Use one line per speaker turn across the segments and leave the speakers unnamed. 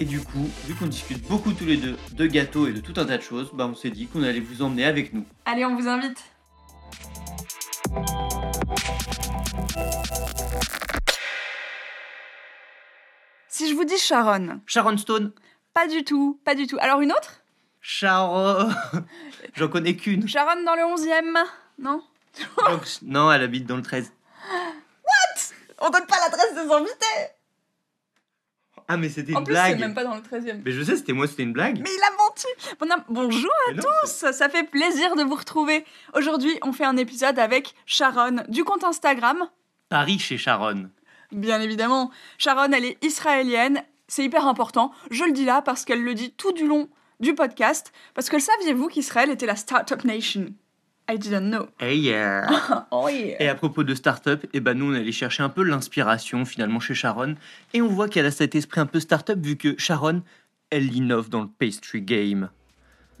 Et du coup, vu qu'on discute beaucoup tous les deux de gâteaux et de tout un tas de choses, bah on s'est dit qu'on allait vous emmener avec nous.
Allez, on vous invite. Si je vous dis Sharon,
Sharon Stone
pas du tout, pas du tout. Alors une autre?
Sharon J'en connais qu'une.
Sharon dans le 11e Non?
Donc, non, elle habite dans le 13.
On donne pas l'adresse des invités
Ah, mais c'était
En
une
plus, c'est
blague
même pas dans le 13e.
Mais je sais, c'était moi, c'était une blague.
Mais il a menti Bon, non, Bonjour à
non,
tous, ça fait plaisir de vous retrouver. Aujourd'hui, on fait un épisode avec Sharon du compte Instagram.
Paris chez Sharon.
Bien évidemment, Sharon, elle est israélienne, c'est hyper important. Je le dis là parce qu'elle le dit tout du long du podcast. Parce que saviez-vous qu'Israël était la Startup Nation? I didn't know.
Hey yeah
Oh yeah
Et à propos de start-up, eh ben nous on est allé chercher un peu l'inspiration finalement chez Sharon et on voit qu'elle a cet esprit un peu start-up vu que Sharon, elle innove dans le pastry game.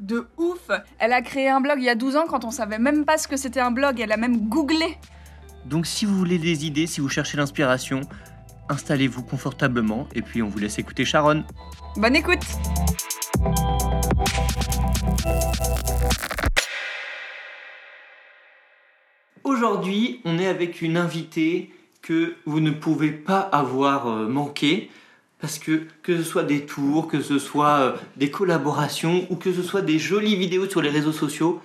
De ouf Elle a créé un blog il y a 12 ans quand on savait même pas ce que c'était un blog. Elle a même googlé.
Donc si vous voulez des idées, si vous cherchez l'inspiration, installez-vous confortablement et puis on vous laisse écouter Sharon.
Bonne écoute
Aujourd'hui, on est avec une invitée que vous ne pouvez pas avoir euh, manqué parce que que ce soit des tours, que ce soit euh, des collaborations ou que ce soit des jolies vidéos sur les réseaux sociaux,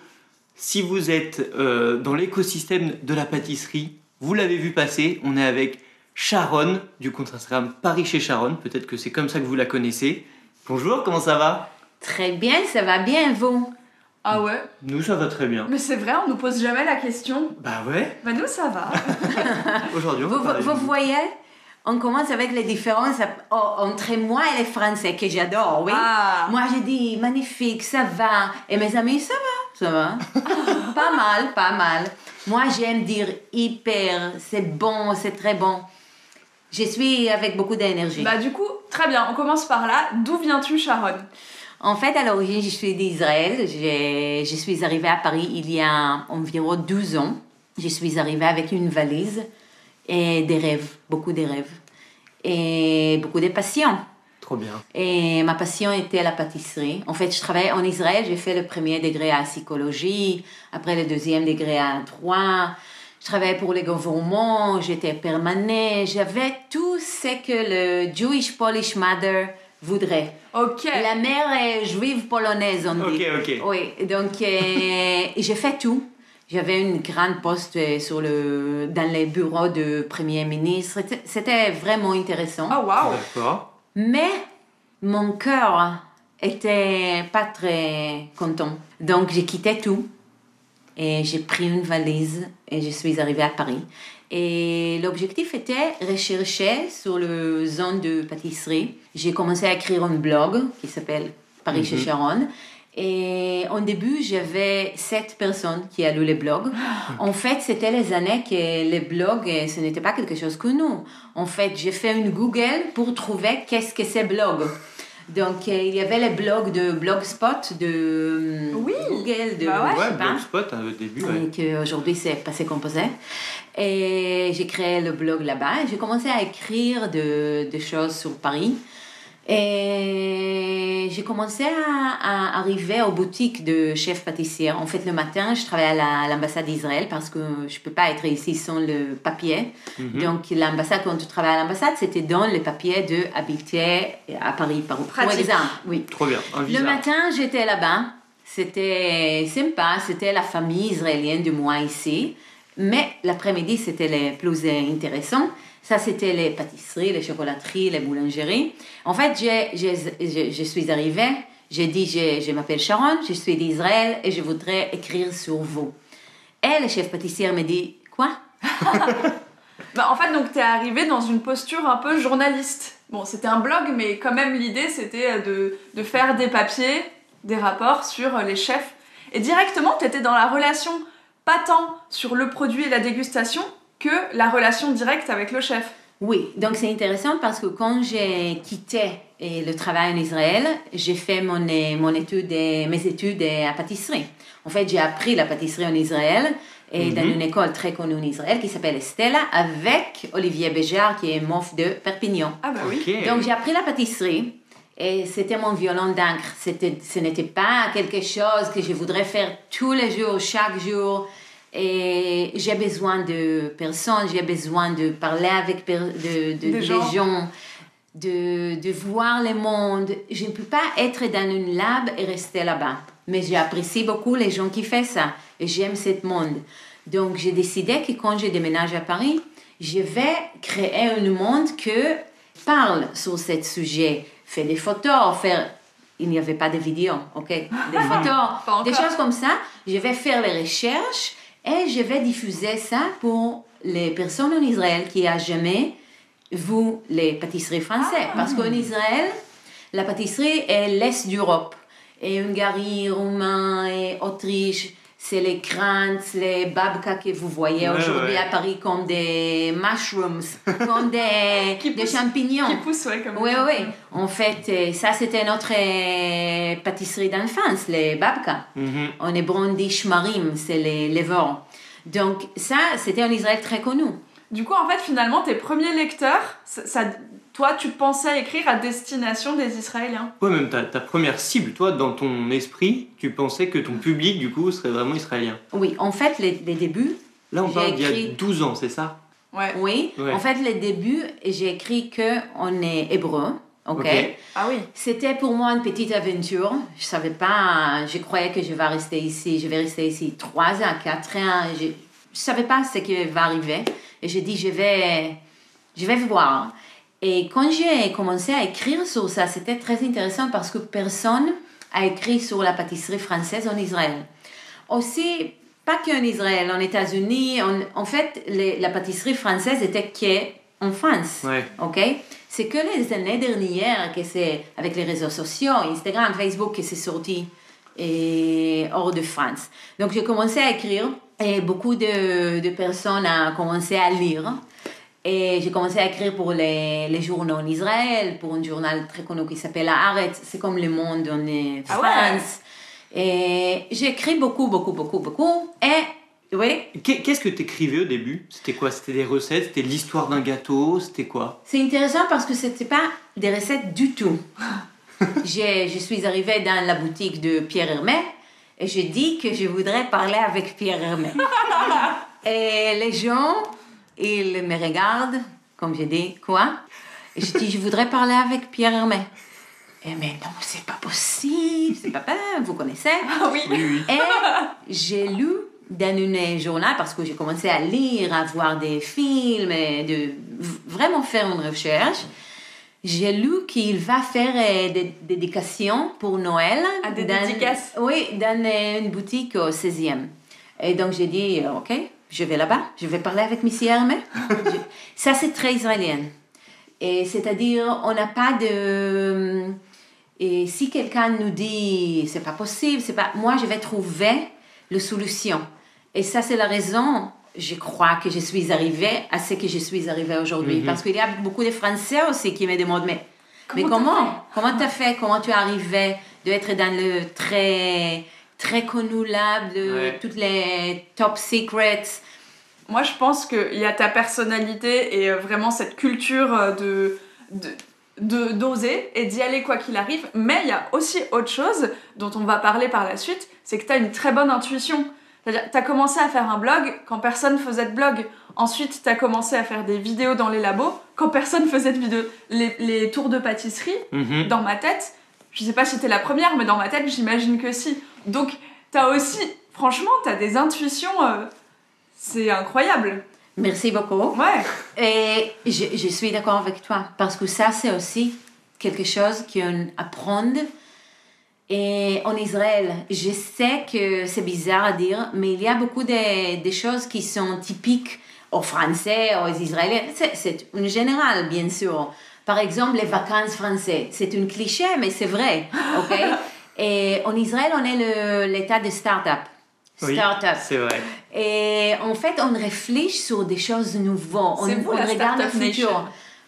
si vous êtes euh, dans l'écosystème de la pâtisserie, vous l'avez vu passer, on est avec Sharon du compte Instagram Paris chez Sharon, peut-être que c'est comme ça que vous la connaissez. Bonjour, comment ça va?
Très bien, ça va bien, vous?
Ah ouais
Nous ça va très bien.
Mais c'est vrai, on nous pose jamais la question.
Bah ouais,
Bah nous, ça va.
aujourd'hui on va
vous,
parler
vous
de-
voyez, on commence avec les différences entre moi et les Français, que j'adore, oui.
Ah.
Moi, je dis magnifique, ça va. Et mes amis, ça va, ça va. pas mal, pas mal. Moi, j'aime dire hyper, c'est bon, c'est très bon. Je suis avec beaucoup d'énergie.
Bah du coup, très bien, on commence par là. D'où viens-tu, Sharon?
En fait, à l'origine, je suis d'Israël. Je suis arrivée à Paris il y a environ 12 ans. Je suis arrivée avec une valise et des rêves, beaucoup de rêves. Et beaucoup de passions.
Trop bien.
Et ma passion était la pâtisserie. En fait, je travaillais en Israël. J'ai fait le premier degré à psychologie, après le deuxième degré à droit. Je travaillais pour le gouvernement, j'étais permanent. J'avais tout ce que le Jewish Polish Mother voudrait.
Ok.
La mère est juive polonaise, on dit.
Ok, ok.
Oui, donc euh, j'ai fait tout. J'avais une grande poste euh, sur le, dans les bureaux de Premier ministre. C'était- vraiment intéressant.
Oh waouh
D'accord.
Mais mon cœur était pas très content. Donc j'ai quitté tout et j'ai pris une valise et je suis arrivée à Paris. Et l'objectif était rechercher sur le zone de pâtisserie. J'ai commencé à écrire un blog qui s'appelle Paris chez Sharon. Et au début, j'avais sept personnes qui a lu le blog. En fait, c'était les années que les blogs, euh, ce n'était pas quelque chose que nous. En fait, j'ai fait une Google pour trouver qu'est-ce que c'est blog. Donc, euh, il y avait les blogs de Blogspot, de euh,
Oui.
Google, de
Bah ouais.
je sais
Ouais,
pas.
Blogspot hein, au début, ouais.
Et qu'aujourd'hui, c'est passé composé. Et j'ai créé le blog là-bas. et J'ai commencé à écrire de- des choses sur Paris. Et j'ai commencé à, à arriver aux boutiques de chefs pâtissiers. En fait, le matin, je travaillais à la- à l'ambassade d'Israël parce que je ne peux pas être ici sans le papier.
Mhm.
Donc, l'ambassade, quand tu travailles à l'ambassade, c'était dans le papier de habiter à Paris, par, exemple. Oui.
Trop bien. Un
Le matin, j'étais là-bas. C'était sympa. C'était la famille israélienne de moi ici. Mais l'après-midi, c'était le plus intéressant. Ça, c'était les pâtisseries, les chocolateries, les boulangeries. En fait, j'ai- je, je suis arrivée. J'ai dit, je, je m'appelle Sharon, je suis d'Israël et je voudrais écrire sur vous. Et le chef pâtissier me dit, quoi?
Bah, en fait, donc t'es arrivé dans une posture un peu journaliste. Bon, c'était un blog, mais quand même l'idée c'était de, de faire des papiers, des rapports sur les chefs. Et directement, tu étais dans la relation pas tant sur le produit et la dégustation que la relation directe avec le chef.
Oui, donc c'est intéressant parce que quand j'ai quitté eh, le travail en Israël, j'ai fait mon, eh, mon étude, mes études à pâtisserie. En fait, j'ai appris la pâtisserie en Israël et dans une école très connue en Israël qui s'appelle Estella avec Olivier Béjart qui est mof de Perpignan.
Ah bah oui.
Donc j'ai appris la pâtisserie et c'était mon violon d'encre. Ce n'était pas quelque chose que je voudrais faire tous les jours, chaque jour. Et j'ai besoin de personnes, j'ai besoin de parler avec de, de-
Des gens,
de, de voir le monde. Je ne peux pas être dans une lab et rester là-bas. Mais j'apprécie beaucoup les gens qui font ça. Et j'aime ce monde. Donc j'ai décidé que quand je déménage à Paris, je vais créer un monde que parle sur ce sujet, fait des photos, faire... Il n'y avait pas de vidéos, ok? Des photos, des choses comme ça. Je vais faire les recherches et je vais diffuser ça pour les personnes en Israël qui n'ont jamais vu les pâtisseries françaises. Parce qu'en Israël, la pâtisserie est l'Est d'Europe. Et Hongrie, Roumain et Autriche, c'est les Krantz, les babka que vous voyez aujourd'hui
ouais.
à Paris comme des mushrooms, comme des,
Qui
des
poussent-
champignons.
Qui pousse, ouais, comme
Oui, oui. En fait, euh, ça, c'était notre euh, pâtisserie d'enfance, les babka.
Mhm.
On dit shmarim, c'est les levures. Donc, ça, c'était en Israël très connu.
Du coup, en fait, finalement, tes premiers lecteurs, ça, ça- toi, tu pensais écrire à destination des Israéliens.
Ouais, même ta, ta première cible, toi, dans ton esprit, tu pensais que ton public, du coup, serait vraiment israélien.
Oui, en fait, les, les débuts,
Là, on
J'ai
parle d'il y a
écrit-
12 ans, c'est ça?
Ouais.
oui.
Ouais.
En fait, les débuts, j'ai écrit que on est hébreu. ok?
Ok.
Ah oui.
C'était pour moi une petite aventure. Je savais pas, je croyais que je vais rester ici. Je vais rester ici trois ans, quatre ans. Je, je savais pas ce qui va arriver. Et j'ai dit, je vais, je vais voir. Et quand j'ai commencé à écrire sur ça, c'était très intéressant parce que personne a écrit sur la pâtisserie française en Israël. Aussi, pas qu'en Israël, en États-Unis, en, en fait, les- la pâtisserie française était qu'en France.
Ouais.
Ok? C'est que les années dernières que c'est avec les réseaux sociaux, Instagram, Facebook, que c'est sorti et hors de France. Donc j'ai commencé à écrire et beaucoup de, de personnes ont commencé à lire. Et j'ai commencé à écrire pour les, les journaux en Israël, pour un journal très connu qui s'appelle Haaretz, c'est comme Le Monde en euh,
Ah ouais?
France. Et j'ai écrit beaucoup, beaucoup, beaucoup, beaucoup. Et oui,
Qu'est- Qu'est-ce que t'écrivais au début? C'était quoi? C'était des recettes? C'était l'histoire d'un gâteau? C'était quoi?
C'est intéressant parce que ce n'était pas des recettes du tout. J'ai- je suis arrivée dans la boutique de Pierre Hermé et j'ai dit que je voudrais parler avec Pierre Hermé. et les gens, ils me regardent, comme j'ai dit, quoi? Et je dis, je voudrais parler avec Pierre Hermé. Et mais non, c'est pas possible, c'est pas bien, vous connaissez?
Ah oui.
Oui.
Et j'ai lu dans une journal, parce que j'ai commencé à lire, à voir des films, et de vraiment faire une recherche. J'ai lu qu'il va faire euh, des dédications pour Noël.
Ah, des
dans-
dédicaces.
Oui, dans euh, une boutique au 16e. Et donc j'ai dit, euh, ok, je vais là-bas, je vais parler avec Missy Hermé. Ça, c'est très israélien. Et c'est-à-dire, on n'a pas de... Et si quelqu'un nous dit, c'est pas possible, c'est pas... Moi, je vais trouver la solution. Et ça, c'est la raison, je crois, que je suis arrivée à ce que je suis arrivée aujourd'hui.
Mhm.
Parce qu'il y a beaucoup de Français aussi qui me demandent, mais mais
Comment t'as
comment? Comment tu as fait? Comment tu es arrivé d'être dans le très, très connu lab de
Ouais.
toutes les top secrets
Moi, je pense qu'il y a ta personnalité et euh, vraiment cette culture euh, de de- de- d'oser et d'y aller quoi qu'il arrive. Mais il y a aussi autre chose dont on va parler par la suite, c'est que tu as une très bonne intuition. C'est-à-dire, tu as commencé à faire un blog quand personne faisait de blog. Ensuite, tu as commencé à faire des vidéos dans les labos quand personne faisait de vidéos. Les, les tours de pâtisserie,
Mhm.
dans ma tête, je sais pas si t'es la première, mais dans ma tête, j'imagine que si. Donc, t'as aussi, franchement, t'as des intuitions, euh, c'est incroyable.
Merci beaucoup.
Ouais.
Et je, je suis d'accord avec toi, parce que ça, c'est aussi quelque chose qu'on apprend. Et en Israël, je sais que c'est bizarre à dire, mais il y a beaucoup de, de choses qui sont typiques aux Français, aux Israéliens. C'est- C'est une générale, bien sûr. Par exemple, les vacances françaises. C'est un cliché, mais c'est vrai. ok? Et en Israël, on est le- l'état de start-up.
Oui,
Start-up.
c'est vrai.
Et en fait, on réfléchit sur des choses nouvelles. On,
vous,
on
la
regarde le
Startup
futur.
Nation.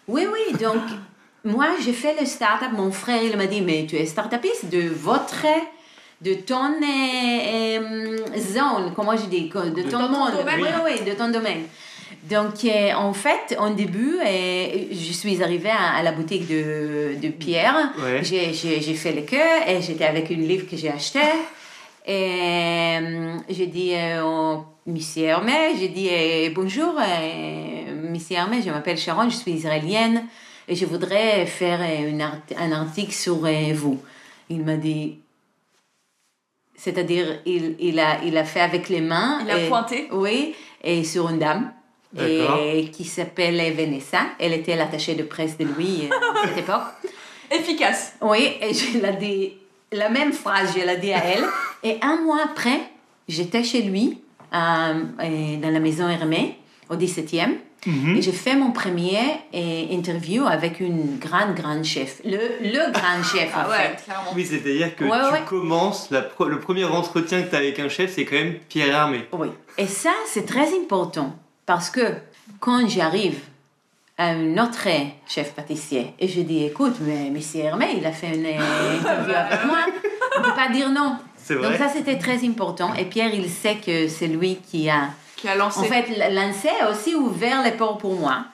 Oui, oui. Donc, moi, j'ai fait le start-up. Mon frère, il m'a dit, mais tu es start-upiste de votre, de ton euh, euh, zone, comment je dis, de ton
ton
monde.
domaine.
Oui, oui, de ton domaine. Donc, euh, en fait, au début, euh, je suis arrivée à, à la boutique de, de Pierre.
Ouais.
J'ai, fait le queue et j'étais avec une livre que j'ai acheté. Et euh, j'ai dit euh, au Monsieur Hermé, j'ai dit bonjour, Monsieur Hermé, je m'appelle Sharon, je suis israélienne et je voudrais faire une art- un article sur vous. Il m'a dit, c'est-à-dire, il, il, a, il a fait avec les mains.
Il a
et-
pointé.
Oui, et sur une dame. Et qui s'appelle Vanessa. Elle était l'attachée de presse de lui euh, à cette époque.
Efficace.
Oui, et je l'ai dit, la même phrase, je l'ai dit à elle. Et un mois après, j'étais chez lui, euh, dans la maison Hermé, au 17e.
Mhm.
Et j'ai fait mon premier euh, interview avec une grande, grande chef. Le, le grand chef, en
Ah ouais,
fait.
clairement.
Oui, c'est-à-dire que
Ouais,
tu
ouais.
commences, la le premier entretien que tu as avec un chef, c'est quand même Pierre Hermé.
Oui. Et ça, c'est très important parce que quand j'arrive à un autre chef pâtissier et je dis écoute, mais Monsieur Hermé, il a fait une interview avec moi, on ne peut pas dire non. Donc ça, c'était très important. Et Pierre, il sait que c'est lui qui a,
Qui a lancé.
en fait, lancé a aussi ouvert les portes pour moi.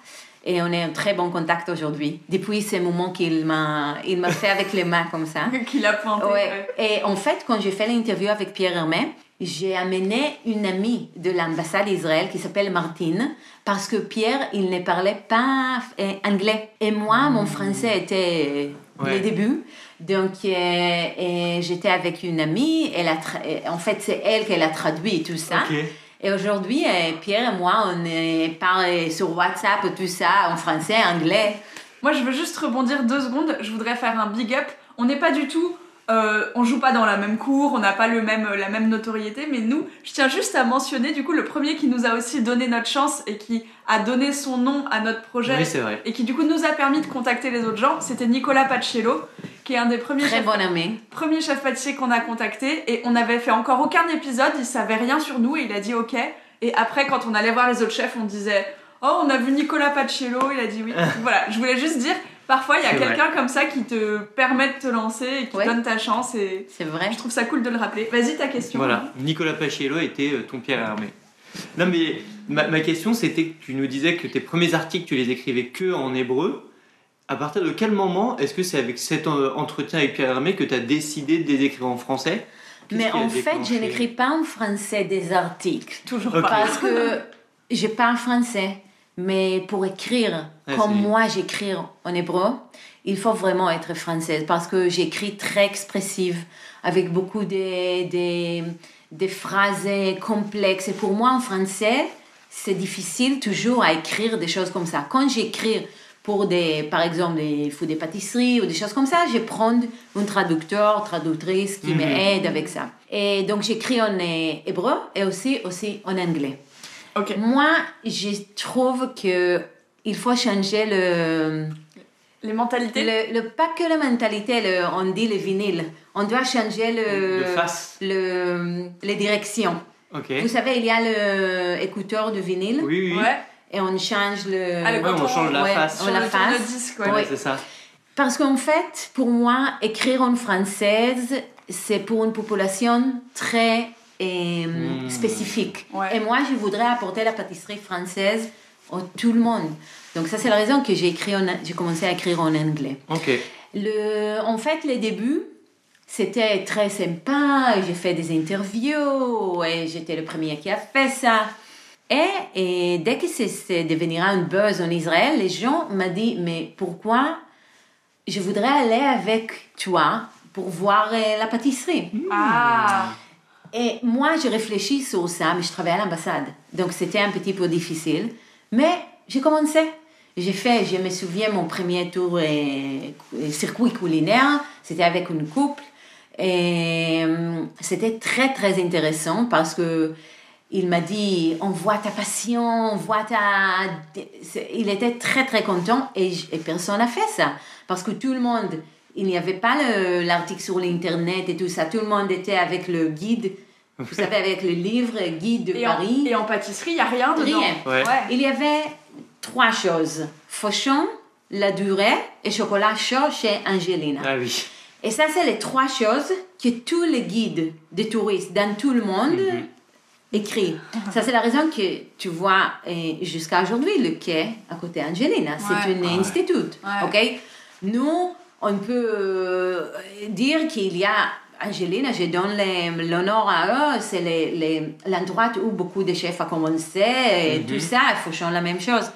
Et on est en très bon contact aujourd'hui. Depuis ce moment qu'il m'a, il m'a fait avec les mains comme ça.
Qu'il a pointé.
Ouais.
ouais.
Et en fait, quand j'ai fait l'interview avec Pierre Hermé, j'ai amené une amie de l'ambassade d'Israël qui s'appelle Martine parce que Pierre, il ne parlait pas euh, anglais. Et moi, mon français était euh,
Ouais.
les débuts. Donc, euh, j'étais avec une amie. Elle a tra- euh, en fait, c'est elle qui a traduit tout ça. Et aujourd'hui, euh, Pierre et moi, on euh, parle sur WhatsApp, tout ça, en français, anglais.
Moi, je veux juste rebondir deux secondes. Je voudrais faire un big up. On n'est pas du tout. Euh, on joue pas dans la même cour, on n'a pas le même, la même notoriété, mais nous, je tiens juste à mentionner du coup le premier qui nous a aussi donné notre chance et qui a donné son nom à notre projet
Oui, c'est vrai.
et qui du coup nous a permis de contacter les autres gens, c'était Nicolas Pacello, qui est un des premiers
Très
chefs,
bon ami.
chefs pâtissiers qu'on a contacté et on avait fait encore aucun épisode, il savait rien sur nous et il a dit ok. Et après, quand on allait voir les autres chefs, on disait Oh, on a vu Nicolas Pacello, il a dit oui. voilà, je voulais juste dire, parfois il y a quelqu'un comme ça qui te permet de te lancer et qui
Ouais.
donne ta chance et
C'est vrai.
je trouve ça cool de le rappeler. Vas-y, ta question.
Voilà, Nicolas Paciello était euh, ton Pierre Hermé. Non, mais ma, ma question, c'était que tu nous disais que tes premiers articles, tu les écrivais que en hébreu. À partir de quel moment est-ce que c'est avec cet euh, entretien avec Pierre Hermé que tu as décidé de les écrire en français?
Mais en fait, je n'écris pas en français des articles.
Toujours.
Parce que je parle français. Mais pour écrire
Ouais,
comme moi j'écris en hébreu, il faut vraiment être française. Parce que j'écris très expressive, avec beaucoup de, de, de phrases complexes. Et pour moi, en français, c'est difficile toujours à écrire des choses comme ça. Quand j'écris pour des, par exemple, des fous des pâtisseries ou des choses comme ça, je prends un traducteur, traductrice qui
Mhm.
m'aide avec ça. Et donc j'écris en euh, hébreu et aussi, aussi en anglais.
Ok.
Moi, je trouve que il faut changer le,
Les mentalités
le, le- pas que la mentalité, le, on dit le vinyle. On doit changer le,
De face.
le, les directions.
Ok.
Vous savez, il y a le écouteur de vinyle
Oui, oui.
Ouais.
et on change le.
Ah, le
Ouais, on change la
ouais,
face.
on la face.
Ouais.
c'est ça.
Parce qu'en fait, pour moi, écrire en française, c'est pour une population très euh,
Hmm.
spécifique.
Ouais.
Et moi, je voudrais apporter la pâtisserie française à tout le monde. Donc ça, c'est la raison que j'ai écrit, en- j'ai commencé à écrire en anglais.
Ok.
Le, en fait, les débuts, c'était très sympa. J'ai fait des interviews et j'étais le premier qui a fait ça. Et, et dès que c'est, c'est devenira un buzz en Israël, les gens m'ont dit, mais pourquoi je voudrais aller avec toi pour voir euh, la pâtisserie?
Ah,
et moi, je réfléchis sur ça, mais je travaillais à l'ambassade. Donc, c'était un petit peu difficile. Mais j'ai commencé. J'ai fait, je me souviens, mon premier tour euh, circuit culinaire. C'était avec une couple. Et euh, c'était très, très intéressant parce que il m'a dit, on voit ta passion, on voit ta... Il était très, très content et, et personne n'a fait ça. Parce que tout le monde, il n'y avait pas le- l'article sur l'internet et tout ça. Tout le monde était avec le guide, vous savez, avec le livre guide de
Et en,
Paris.
et en pâtisserie, il n'y a rien dedans.
Rien.
Ouais.
Il y avait trois choses fauchon, la durée et chocolat chaud chez Angelina.
Ah oui.
Et ça, c'est les trois choses que tous les guides de touristes dans tout le monde
Mhm.
écrivent. Ça, c'est la raison que tu vois euh, jusqu'à aujourd'hui le quai à côté Angelina. C'est un
Ah ouais.
institut.
Ouais.
ok? Nous, on peut euh, dire qu'il y a Angelina, je donne l'honneur à eux, c'est les- les- l'endroit où beaucoup de chefs ont commencé et
Mhm.
tout ça, il faut changer la même chose.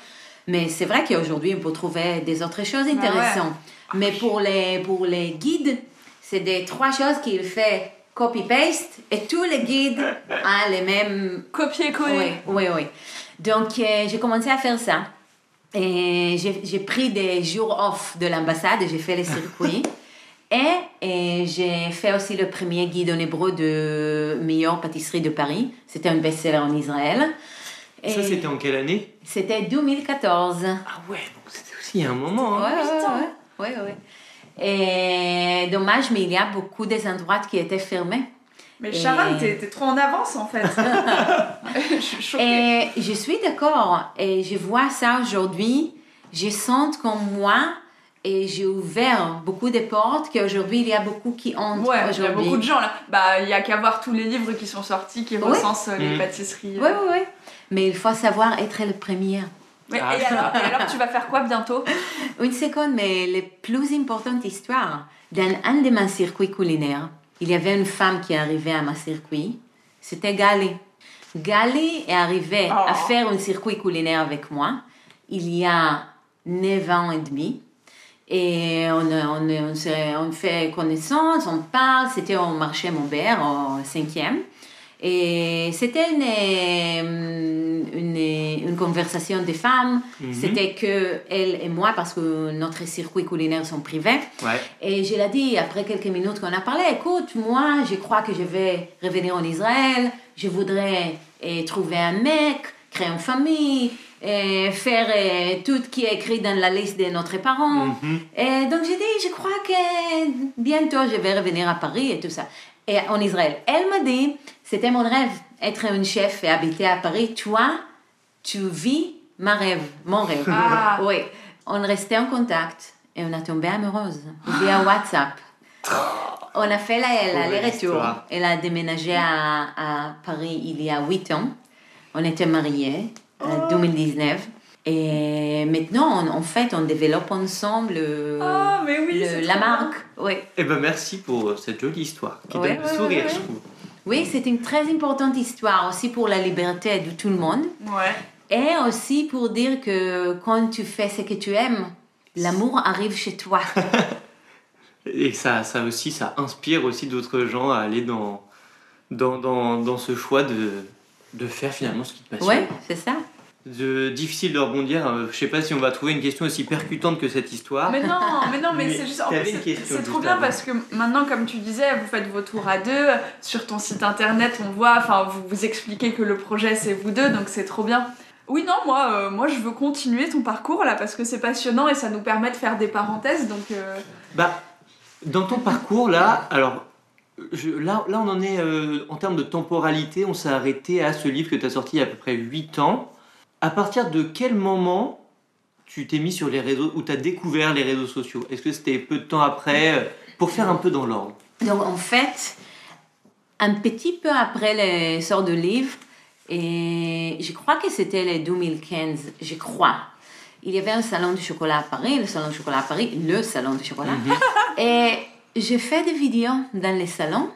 Mais c'est vrai qu'aujourd'hui, on peut trouver des autres choses
ouais.
intéressantes. Mais pour les, pour les guides, c'est des trois choses qu'il fait copy-paste et tous les guides ont les mêmes
Copier-coller.
oui, oui, oui. Donc, euh, j'ai commencé à faire ça. Et j'ai pris des jours off de l'ambassade et j'ai fait les circuits. et, et j'ai fait aussi le premier guide en hébreu de meilleure pâtisserie de Paris. C'était un best-seller en Israël. Et
Ça, c'était en quelle année?
C'était 2014.
Ah ouais, donc c'était aussi un moment.
Ouais,
hein.
ouais, ouais, ouais, ouais. Et dommage, mais il y a beaucoup des endroits qui étaient fermés.
Mais
Et-
Sharon, t'es t'es trop en avance en fait. je suis choquée.
Et je suis d'accord. Et je vois ça aujourd'hui. Je sens comme moi et j'ai ouvert beaucoup de portes qu'aujourd'hui il y a beaucoup qui entrent
Ouais, il y a beaucoup de gens là. Bah, il y a qu'à voir tous les livres qui sont sortis qui
Oui.
recensent euh, les
Mm.
pâtisseries.
Oui, oui, oui. Mais il faut savoir être le premier.
Mais,
Ah.
et, alors, et alors, tu vas faire quoi bientôt?
Une seconde, mais la plus importante histoire, dans un de mes circuits culinaires, il y avait une femme qui arrivée à ma circuit, c'était Gali. Gali est arrivée à
Oh.
faire un circuit culinaire avec moi il y a 9 ans et demi. Et on, on, on, fait connaissance, on parle, c'était au marché Maubert, au cinquième. Et c'était une, euh, une, une conversation des femmes.
Mhm.
C'était que elle et moi, parce que notre circuit culinaire sont privés.
Ouais.
Et je l'ai dit après quelques minutes qu'on a parlé, écoute, moi, je crois que je vais revenir en Israël, je voudrais eh, trouver un mec, créer une famille, et faire eh, tout ce qui est écrit dans la liste de notre parents.
Mhm.
Et donc j'ai dit, je crois que bientôt je vais revenir à Paris et tout ça. Et en Israël, elle m'a dit, c'était mon rêve, être une chef et habiter à Paris. Toi, tu vis ma rêve, mon rêve.
Ah.
Oui. On restait en contact et on a tombé amoureuse via WhatsApp. On a fait la-
belle
l'aller-retour.
histoire.
Elle a déménagé à, à Paris il y a 8 ans. On était mariés en 2019. Et maintenant, on- en fait, on développe ensemble euh,
Oh, mais oui,
le- la marque. Oui,
Eh ben merci pour cette jolie histoire qui
Ouais,
donne le
ouais,
sourire,
ouais,
je
ouais.
trouve.
oui c'est une très importante histoire aussi pour la liberté de tout le monde.
Ouais.
Et aussi pour dire que quand tu fais ce que tu aimes, l'amour arrive chez toi.
Et ça, ça aussi, ça inspire aussi d'autres gens à aller dans, dans, dans, dans ce choix de, de faire finalement ce qui te passionne.
ouais, c'est ça.
De, difficile de rebondir. euh, Je sais pas si on va trouver une question aussi percutante que cette histoire.
Mais non, mais non, mais,
Mais
c'est juste. en fait, c'est- trop bien parce que maintenant, comme tu disais, vous faites vos tours à deux. Sur ton site internet, on voit, enfin, vous vous expliquez que le projet c'est vous deux, donc c'est trop bien. Oui, non, moi, euh, moi je veux continuer ton parcours là parce que c'est passionnant et ça nous permet de faire des parenthèses, donc. euh,
Bah, dans ton parcours là, alors je- là, là on en est euh, en termes de temporalité, on s'est arrêté à ce livre que tu as sorti il y a à peu près 8 ans. À partir de quel moment tu t'es mis sur les réseaux ou tu as découvert les réseaux sociaux? Est-ce que c'était peu de temps après euh, Pour faire un peu dans l'ordre?
Donc en fait, un petit peu après les sorts de livres, et je crois que c'était le 2015, je crois. Il y avait un salon du chocolat à Paris, le salon du chocolat à Paris, le salon du chocolat. Et j'ai fait des vidéos dans les salons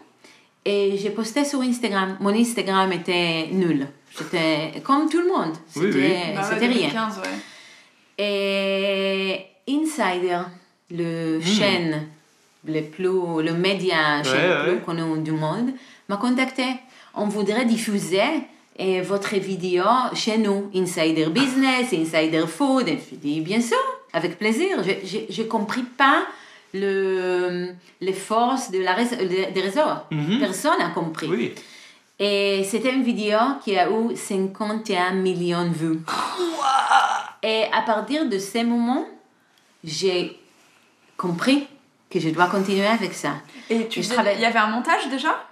et j'ai posté sur Instagram. Mon Instagram était nul. J'étais comme tout le monde.
Oui,
C'était
oui.
bah ouais,
c'était rien.
2015, ouais.
Et Insider, le chaîne, le, plus, le média chaîne
Ouais,
le
ouais.
plus connu du monde, m'a contacté. On voudrait diffuser eh, votre vidéo chez nous, Insider Business, Insider Food. Et je dis bien sûr, avec plaisir. Je n'ai compris pas le, les forces de la, des réseaux.
Mhm.
Personne n'a compris.
Oui.
Et c'était une vidéo qui a eu 51 millions de vues. Et à partir de ce moment, j'ai compris que je dois continuer avec ça.
Et tu
Je
faisais-
travaille-
il y avait un montage déjà?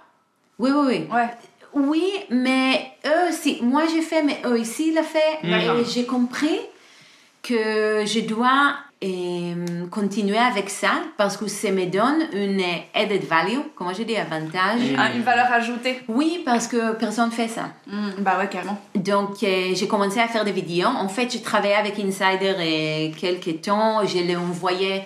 Oui, oui, oui.
Ouais.
Oui, mais eux aussi. Moi, j'ai fait, mais eux aussi, ils l'ont fait. Et j'ai compris que je dois euh, continuer avec ça parce que ça me donne une added value, comment je dis, avantage.
Mm.
Ah, une valeur ajoutée.
Oui, parce que personne ne fait ça.
Mm, bah ouais, carrément.
Donc, euh, j'ai commencé à faire des vidéos. En fait, je travaillais avec Insider et quelques temps. Je leur envoyais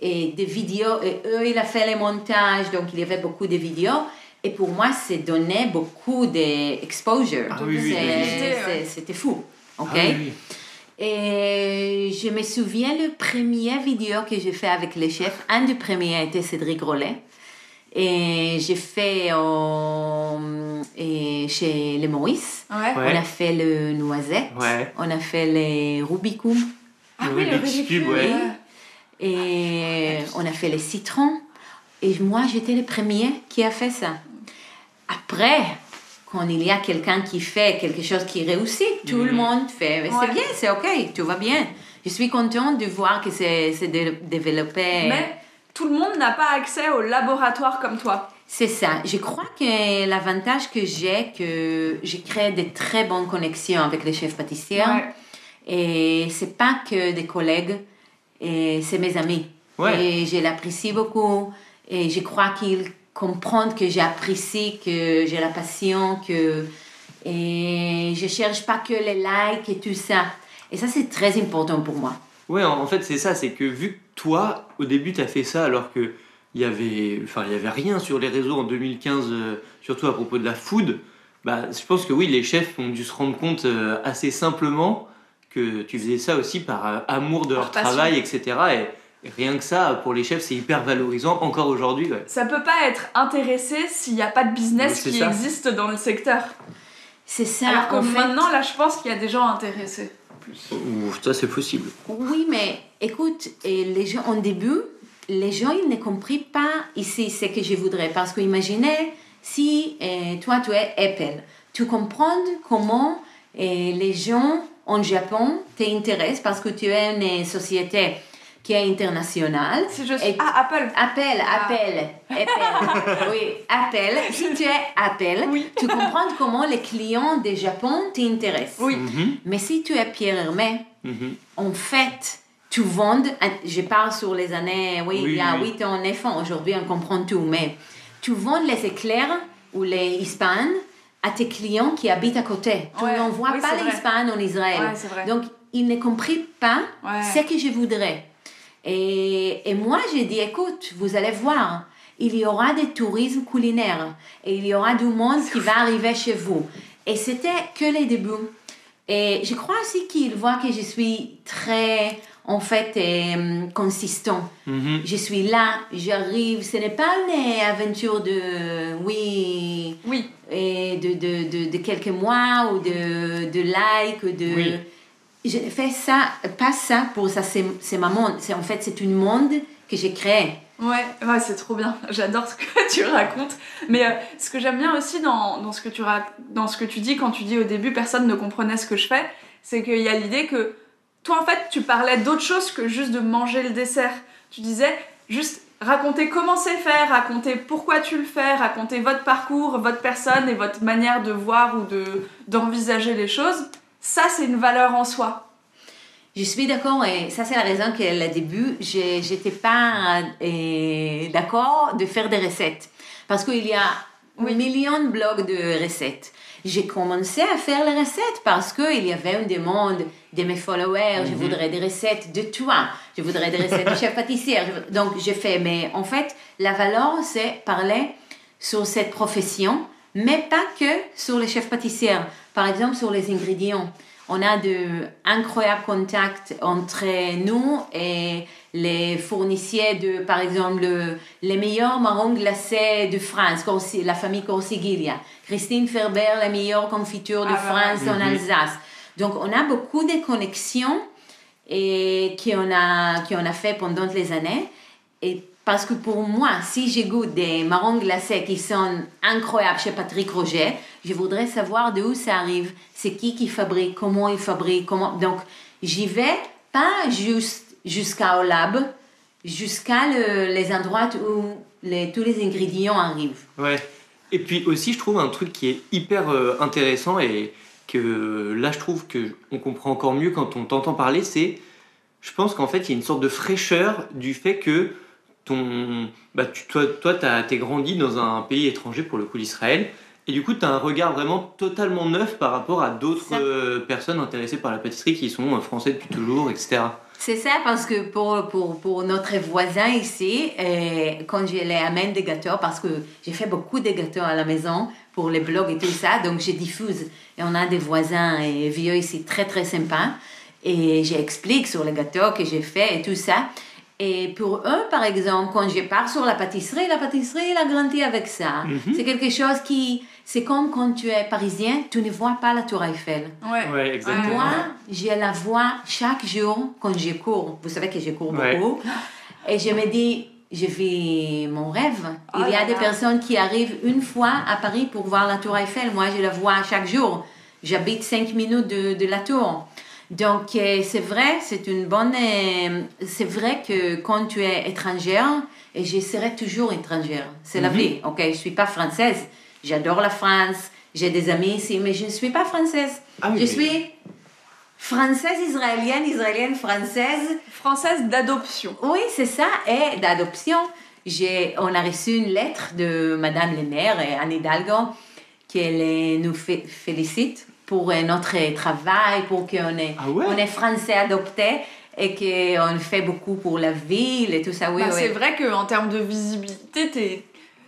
et des vidéos et eux, ils ont fait les montages. Donc, il y avait beaucoup de vidéos. Et pour moi, ça donnait beaucoup d'exposure.
Ah oui, oui,
C'est- c'est-. C'était fou. OK?
Ah oui, oui.
Et je me souviens, le premier vidéo que j'ai fait avec les chefs, un des premiers était Cédric Rollet. Et j'ai fait euh, et chez les Maurice.
Ouais.
Ouais.
On a fait le noisette.
Ouais.
On a fait les Rubicum.
Ah
Le
oui, le
Rubik's
Rubik's
Cube,
Cube,
ouais.
Et on a fait les citrons. Et moi, j'étais le premier qui a fait ça. Après, quand il y a quelqu'un qui fait quelque chose qui réussit, tout le
Mhm.
monde fait.
Ouais.
C'est bien, c'est OK, tout va bien. Je suis contente de voir que c'est c'est dé- développé.
Mais tout le monde n'a pas accès au laboratoire comme toi.
C'est ça. Je crois que l'avantage que j'ai, que j'ai créé de très bonnes connexions avec les chefs pâtissiers.
Ouais.
Et c'est pas que des collègues, et c'est mes amis.
Ouais.
Et je l'apprécie beaucoup. Et je crois qu'ils comprennent que j'apprécie, que j'ai la passion, que. Et je cherche pas que les likes et tout ça. Et ça, c'est très important pour moi.
Ouais, en fait, c'est ça, c'est que vu que toi, au début, tu as fait ça alors que il y avait, enfin, il y avait rien sur les réseaux en 2015, euh, surtout à propos de la food, bah, je pense que oui, les chefs ont dû se rendre compte euh, assez simplement que tu faisais ça aussi par euh, amour de leur
passion.
travail, etc. Et, et rien que ça, pour les chefs, c'est hyper valorisant encore aujourd'hui. ouais.
Ça peut pas être intéressé s'il n'y a pas de business qui
ça.
existe dans le secteur.
C'est ça.
Alors que
fait.
maintenant, là, je pense qu'il y a des gens intéressés.
Ça, c'est possible.
Oui, mais écoute, et les gens, en début, les gens, ils ne comprennent pas ici ce que je voudrais. Parce que imaginez, si euh, toi, tu es Apple, tu comprends comment euh, les gens en Japon t'intéressent parce que tu es une société qui est internationale.
Si je suis...
Et-
Ah, Apple
Appel,
Ah.
appel, appel. oui, appel. Si tu es Apple,
Oui.
tu comprends comment les clients du Japon t'intéressent.
Oui.
Mhm,
Mais si tu es Pierre Hermé,
mhm.
en fait, tu vends, je parle sur les années, oui,
Oui,
il y a
oui.
8 ans, 9 ans, aujourd'hui on comprend tout, mais tu vends les éclairs ou les hispanes à tes clients qui habitent à côté. Tu
Ouais,
n'envoies
oui,
pas les hispanes en Israël.
Ouais, c'est vrai.
Donc, ils ne comprennent pas
Ouais.
ce que je voudrais. Et, et moi, j'ai dit, écoute, vous allez voir, il y aura des tourismes culinaires et il y aura du monde qui va arriver chez vous. Et c'était que les débuts. Et je crois aussi qu'ils voient que je suis très, en fait, euh, consistant.
Mhm.
Je suis là, j'arrive. Ce n'est pas une aventure de, oui,
Oui.
et de, de, de, de quelques mois ou de, de likes. ou De...
Oui.
Je ne fais ça, pas ça pour ça, c'est ma monde. En fait, c'est une monde que j'ai créé.
Ouais, ouais c'est trop bien. J'adore ce que tu racontes. Mais euh, ce que j'aime bien aussi dans, dans, ce que tu dans ce que tu dis, quand tu dis au début personne ne comprenait ce que je fais, c'est qu'il y a l'idée que toi, en fait, tu parlais d'autre chose que juste de manger le dessert. Tu disais juste raconter comment c'est fait, raconter pourquoi tu le fais, raconter votre parcours, votre personne et votre manière de voir ou de d'envisager les choses. Ça, c'est une valeur en soi.
Je suis d'accord et ça c'est la raison qu'au début, je n'étais pas euh, d'accord de faire des recettes. Parce qu'il y a
Oui.
un million de blogs de recettes. J'ai commencé à faire les recettes parce qu'il y avait une demande de mes followers. Je
Mhm.
voudrais des recettes de toi. Je voudrais des recettes de chef veux- Donc j'ai fait. Mais en fait, la valeur, c'est parler sur cette profession, mais pas que sur les chefs pâtissiers. Par exemple, sur les ingrédients. On a de incroyables contacts entre nous et les fournisseurs de, par exemple, le- les meilleurs marrons glacés de France, Corsi- la famille Corsiglia. Christine Ferber, les meilleures confitures de
Ah,
France en
Mhm.
Alsace. Donc, on a beaucoup de connexions et qu'on a, qu'on a fait pendant les années. Et parce que pour moi, si je goûte des marrons glacés qui sont incroyables chez Patrick Roger, je voudrais savoir d'où ça arrive, c'est qui qui fabrique, comment il fabrique, comment. Donc, j'y vais pas juste jusqu'au lab, jusqu'à le- les endroits où les, tous les ingrédients arrivent.
Ouais. Et puis aussi, je trouve un truc qui est hyper euh, intéressant et que là, je trouve que on comprend encore mieux quand on t'entend parler, c'est, je pense qu'en fait, il y a une sorte de fraîcheur du fait que ton, bah, tu, toi, t'es grandi dans un pays étranger pour le coup l'Israël. Et du coup, tu as un regard vraiment totalement neuf par rapport à d'autres euh, personnes intéressées par la pâtisserie qui sont euh, français depuis toujours, etc.
C'est ça parce que pour, pour, pour notre voisin ici, euh, quand je les amène des gâteaux, parce que j'ai fait beaucoup de gâteaux à la maison pour les blogs et tout ça, donc je diffuse. Et on a des voisins euh, vieux ici très très sympas. Et j'explique sur les gâteaux que j'ai fait et tout ça. Et pour eux, par exemple, quand je pars sur la pâtisserie, la pâtisserie, elle a grandi avec ça.
Mhm.
C'est quelque chose qui... C'est comme quand tu es parisien, tu ne vois pas la tour Eiffel.
Ouais.
Ouais, exactement.
Moi, je la vois chaque jour quand je cours. Vous savez que je cours
Ouais.
beaucoup. Et je me dis, je vis mon rêve.
Oh
Il y a
là
des
là.
personnes qui arrivent une fois à Paris pour voir la tour Eiffel. Moi, je la vois chaque jour. J'habite 5 minutes de, de la tour. Donc, euh, c'est vrai, c'est une bonne... euh, c'est vrai que quand tu es étrangère, et je serai toujours étrangère, c'est la
Mhm.
vie, ok? Je ne suis pas française. J'adore la France, j'ai des amis ici, mais je ne suis pas française.
Ah oui,
je
mais-
suis française, israélienne, israélienne, française.
Française d'adoption.
Oui, c'est ça, et d'adoption. J'ai, on a reçu une lettre de Madame le maire, Anne Hidalgo, euh, nous félicite pour euh, notre travail, pour qu'on est,
Ah ouais?
on est français adopté et qu'on fait beaucoup pour la ville et tout ça. Oui,
Bah,
oui.
C'est vrai qu'en termes de visibilité, t'es-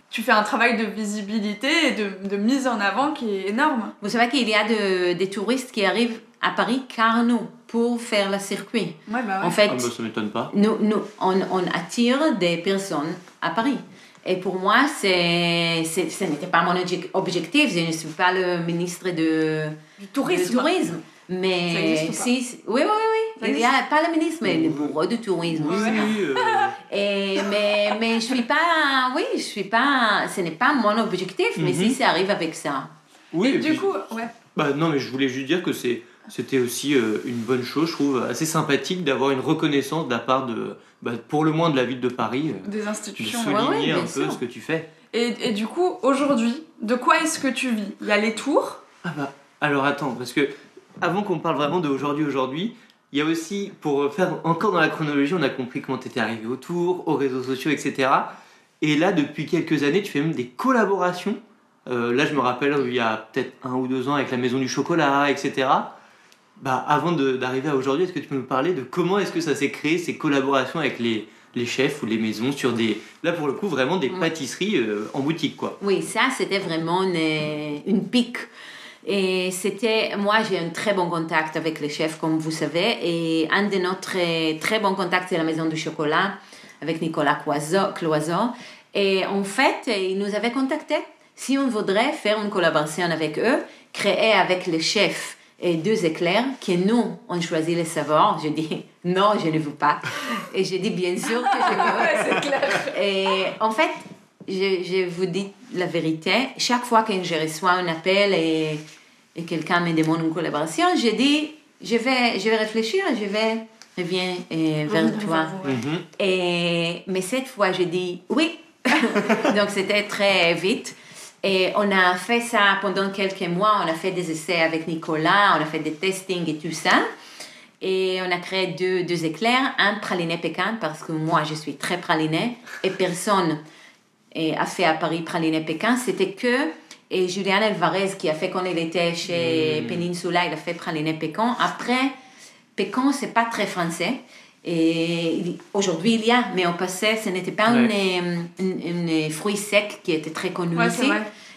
tu fais un travail de visibilité et de, de mise en avant qui est énorme.
Vous savez qu'il y a de- des touristes qui arrivent à Paris car nous, pour faire le circuit.
Ouais, bah ouais.
En fait,
Ah, bah, ça m'étonne pas.
nous, nous, on, on attire des personnes à Paris. Et pour moi, c'est, c'est, ce n'était pas mon obje- objectif. Je ne suis pas le ministre de,
du tourisme.
Mais si, si- oui, oui, oui,
Ça
oui. Il y a pas le ministre, mais le bureau du tourisme.
Oui, oui, euh,
Et, mais, mais je suis pas, oui, je suis pas, ce n'est pas mon objectif, mais
Mhm.
si ça arrive avec ça.
oui,
Et
et
du
puis-
coup, ouais.
Bah non, mais je voulais juste dire que c'est c'était aussi euh, une bonne chose, je trouve, assez sympathique d'avoir une reconnaissance de la part de, bah, pour le moins de la ville de Paris, euh,
des
de
institutions.
ouais,
souligner
bien
un peu
sûr.
ce que tu fais.
Et, et du coup, aujourd'hui, de quoi est-ce que tu vis? Il y a les tours?
Ah bah, alors attends, parce que avant qu'on parle vraiment d'aujourd'hui, aujourd'hui, il y a aussi, pour faire encore dans la chronologie, on a compris comment tu étais arrivé autour, aux réseaux sociaux, etc. Et là, depuis quelques années, tu fais même des collaborations. Euh, là, je me rappelle, il y a peut-être un ou deux ans avec la Maison du Chocolat, etc. Bah, avant d'arriver à aujourd'hui, est-ce que tu peux nous parler de comment est-ce que ça s'est créé, ces collaborations avec les, les chefs ou les maisons sur des, là pour le coup, vraiment des pâtisseries euh, en boutique, quoi?
Oui, ça, c'était vraiment une, une pique. Et c'était, moi, j'ai un très bon contact avec les chefs, comme vous savez. Et un de notre très bons contacts, c'est la Maison du Chocolat, avec Nicolas Cloiseau. Cloiseau. Et en fait, ils nous avaient contacté si on voudrait faire une collaboration avec eux, créer avec les chefs et deux éclairs, que nous, on choisit les saveurs. Je dis, non, je ne veux pas. Et je dis, bien sûr que je veux.
Ouais, clair.
Et en fait, je, je vous dis la vérité, chaque fois que je reçois un appel et, et quelqu'un me demande une collaboration, je dis, je vais, je vais réfléchir, je vais reviens euh, vers toi.
Ouais.
Et, mais cette fois, j'ai dit oui. Donc, c'était très vite. Et on a fait ça pendant quelques mois. On a fait des essais avec Nicolas, on a fait des testings et tout ça. Et on a créé deux, deux éclairs, un praliné pécan, parce que moi, je suis très praliné, et personne a fait à Paris praliné pécan. C'était que et Julian Alvarez, qui a fait quand il était chez
Mm.
Peninsula, il a fait praliné pécan. Après, pécan, c'est pas très français. Et aujourd'hui, il y a, mais au passé, ce n'était pas
Ouais.
un, un- un fruit sec qui était très connu
Ouais,
ici.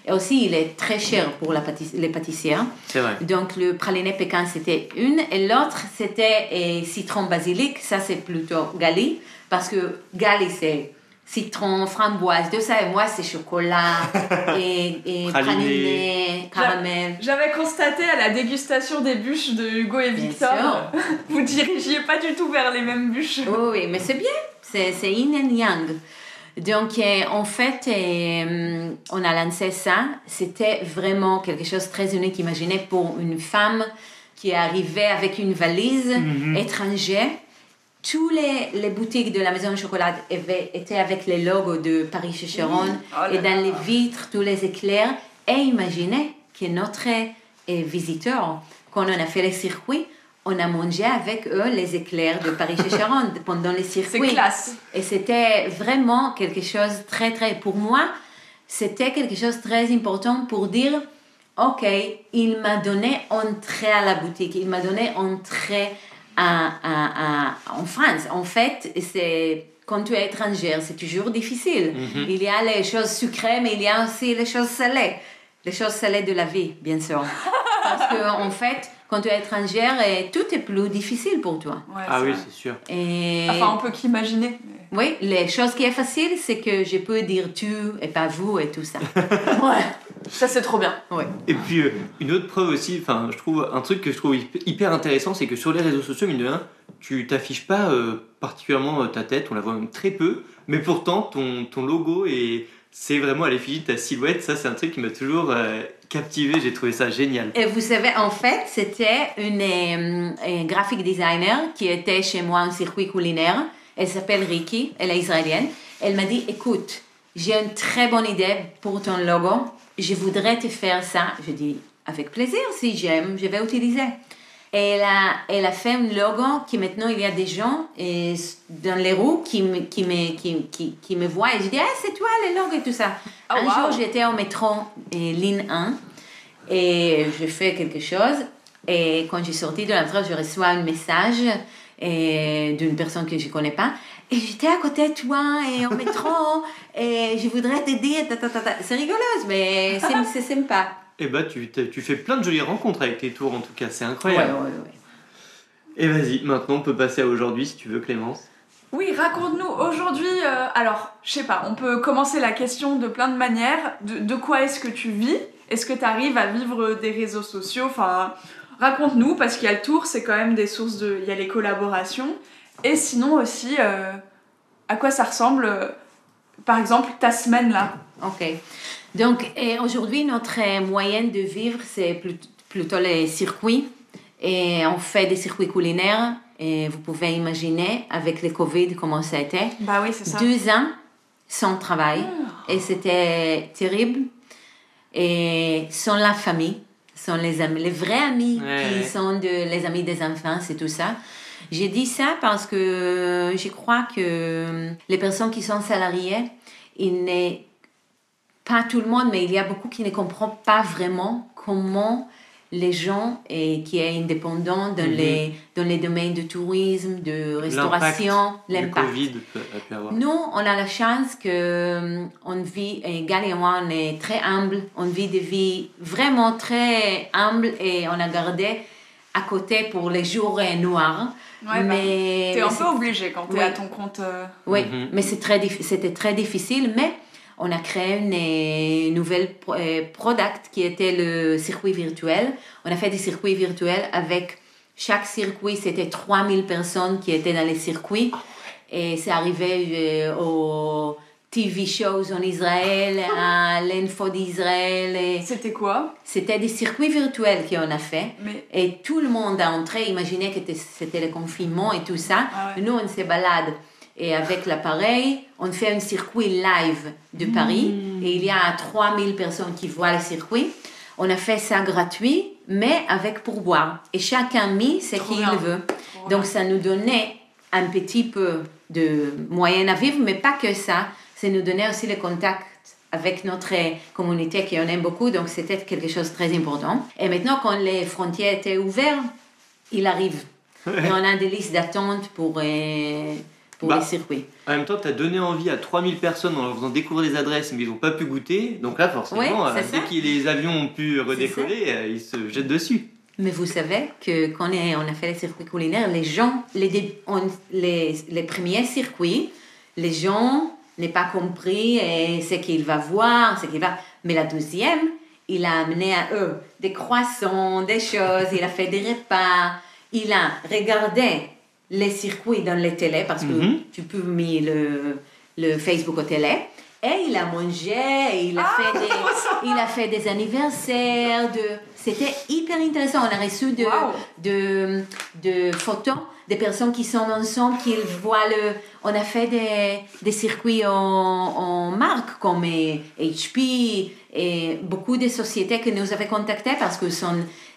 Et aussi, il est très cher pour la pâtiss- les pâtissières.
C'est vrai.
Donc, le praliné pécan, c'était une. Et l'autre, c'était eh, citron basilic. Ça, c'est plutôt gali. Parce que gali, c'est citron, framboise, tout ça. Et moi, c'est chocolat et, et
Praliné.
praliné, caramel.
J'avais constaté à la dégustation des bûches de Hugo et
Bien
Victor,
sûr.
vous dirigiez pas du tout vers les mêmes bûches.
Oui, oui, mais c'est bien. C'est c'est yin and yang. Donc, euh, en fait, euh, on a lancé ça. C'était vraiment quelque chose de très unique. Imaginez pour une femme qui est arrivée avec une valise
Mhm.
étrangère tous les, les boutiques de la maison de chocolat avaient- étaient avec les logos de Paris chez Sharon
Oh
et dans les vitres, tous les éclairs. Et imaginez que notre euh, visiteur, quand on a fait les circuits, on a mangé avec eux les éclairs de Paris chez Sharon pendant les
C'est
circuits.
classe.
Et c'était vraiment quelque chose très, très, pour moi, c'était quelque chose de très important pour dire, ok, il m'a donné entrée à la boutique, il m'a donné entrée à, à- à- en France. En fait, c'est quand tu es étrangère, c'est toujours difficile.
Mhm.
Il y a les choses sucrées, mais il y a aussi les choses salées. Les choses salées de la vie, bien sûr. Parce que en fait, quand tu es étrangère, tout est plus difficile pour toi.
Ouais,
Ah
c'est
oui,
vrai.
c'est sûr.
Et...
Enfin, on peut qu'imaginer. mais-
Oui, les choses qui est facile, c'est que je peux dire tu et pas vous et tout ça.
Ouais. Ça, c'est trop bien.
Oui.
Et puis euh, une autre preuve aussi, enfin je trouve un truc que je trouve hyp- hyper intéressant, c'est que sur les réseaux sociaux, mine de rien, tu t'affiches pas euh, particulièrement euh, ta tête, on la voit même très peu, mais pourtant ton, ton logo et c'est vraiment à l'effigie de ta silhouette, ça c'est un truc qui m'a toujours euh, captivé, j'ai trouvé ça génial.
Et vous savez, en fait, c'était une, euh, une graphic designer qui était chez moi en circuit culinaire. Elle s'appelle Ricky, elle est israélienne. Elle m'a dit, écoute, j'ai une très bonne idée pour ton logo. Je voudrais te faire ça. Je dis, avec plaisir, si j'aime, je vais utiliser. Et elle a, elle a fait un logo qui maintenant, il y a des gens et, dans les roues qui me, qui me, qui, qui, qui me voient et je dis, ah, c'est toi le logo et tout ça.
Oh,
un
wow.
jour, j'étais au métro, et ligne 1, et je fais quelque chose. Et quand j'ai sorti de la je reçois un message d'une personne que je ne connais pas. Et j'étais à côté de toi et au métro et je voudrais te dire, ta, ta, ta, ta. c'est rigolose, mais c'est c'est sympa.
Et bah tu, t'as- tu fais plein de jolies rencontres avec tes tours en tout cas, c'est
Ouais, ouais,
incroyable.
ouais.
Et vas-y, maintenant on peut passer à aujourd'hui si tu veux Clémence.
Oui, raconte-nous aujourd'hui. euh, alors, je sais pas, on peut commencer la question de plein de manières. De, de quoi est-ce que tu vis? Est-ce que tu arrives à vivre des réseaux sociaux? Enfin, raconte-nous, parce qu'il y a le tour, c'est quand même des sources de. Il y a les collaborations. Et sinon aussi, euh, à quoi ça ressemble, euh, par exemple, ta semaine là
Ok. Donc, et aujourd'hui, notre moyenne de vivre, c'est plut- plutôt les circuits. Et on fait des circuits culinaires. Et vous pouvez imaginer, avec le Covid, comment ça a été.
Bah oui, c'est ça.
Deux ans sans travail. Et c'était terrible. Et sans la famille, sans les amis, les vrais amis
Ouais,
qui
ouais.
sont de, les amis des enfants, c'est tout ça. J'ai dit ça parce que je crois que les personnes qui sont salariées, il n'est pas tout le monde, mais il y a beaucoup qui ne comprennent pas vraiment comment les gens et qui est indépendant dans,
Mhm.
les, dans les domaines de tourisme, de restauration, l'impact.
Covid peut- a pu avoir.
Nous, on a la chance que euh, on vit, et Gal et moi, on est très humble, on vit des vies vraiment très humbles et on a gardé à côté pour les jours euh, noirs.
Ouais, bah,
mais
T'es un
mais
peu obligé quand t'es
Oui.
à ton compte. euh,
oui,
Mhm.
mais c'est très c'était très difficile, mais on a créé une euh, nouvelle pro- euh, product qui était le circuit virtuel. On a fait des circuits virtuels avec chaque circuit, c'était 3000 personnes qui étaient dans les circuits. Et c'est arrivé euh, aux TV shows en Israël, à l'info d'Israël. et
C'était quoi?
C'était des circuits virtuels qu'on a fait.
Mais.
Et tout le monde a entré, imaginez que c'était le confinement et tout ça.
Ah ouais.
Nous, on se balade. Et avec l'appareil, on fait un circuit live de Paris.
Mmh.
Et il y a 3000 personnes qui voient le circuit. On a fait ça gratuit, mais avec pourboire. Et chacun mis ce qu'il veut.
Trop
Donc
bien.
ça nous donnait un petit peu de moyens à vivre, mais pas que ça. Ça nous donnait aussi le contact avec notre communauté qu'on aime beaucoup, donc c'était quelque chose de très important. Et maintenant, quand les frontières étaient ouvertes, il arrive. Et on a des listes d'attente pour, euh, pour
Bah.
les circuits.
En même temps, tu as donné envie à 3000 personnes en leur faisant découvrir les adresses, mais ils n'ont pas pu goûter. Donc là, forcément,
Ouais,
euh,
c'est
dès que les avions ont pu redécoller, euh, ils se jettent dessus.
Mais vous savez que quand on, on a fait les circuits culinaires, les gens, on- les, les premiers circuits, les gens n'ont pas compris eh, ce qu'il va voir, ce qu'il va. Mais la deuxième, il a amené à eux des croissants, des choses, il a fait des repas, il a regardé les circuits dans les télés parce que
Mhm.
tu peux mettre le, le Facebook au télé. Et il a mangé, et il a,
Ah,
fait, des, il a fait des anniversaires. De... C'était hyper intéressant. On a reçu de,
Wow.
de, de photos des personnes qui sont ensemble, qui voient le... On a fait des, des circuits en, en marque comme HP et beaucoup de sociétés que nous avaient contactées parce que son,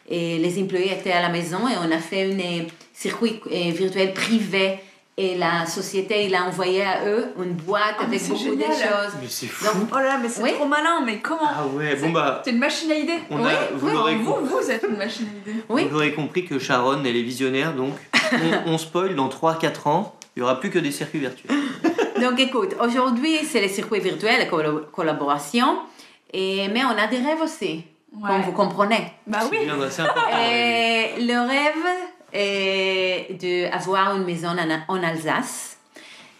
et les employés étaient à la maison et on a fait un eh, circuit eh, virtuel privé et la société, il a envoyé à eux une boîte
Ah,
avec beaucoup de choses.
Mais c'est fou.
Donc,
Oh là là, mais c'est
Oui.
trop malin, mais comment
Ah ouais, bon bah,
C'est une machine à idées.
on a,
Oui,
vous
oui,
vous, êtes une machine à idées.
Oui.
Vous l'aurez compris que Sharon, elle est visionnaire, donc on, on spoil dans 3-4 ans, il n'y aura plus que des circuits virtuels.
Donc écoute, aujourd'hui c'est les circuits virtuels, les collo- collaborations, et, mais on a des rêves aussi,
Ouais.
comme vous comprenez.
Bah oui.
bien.
Et le rêve est d'avoir une maison en, en Alsace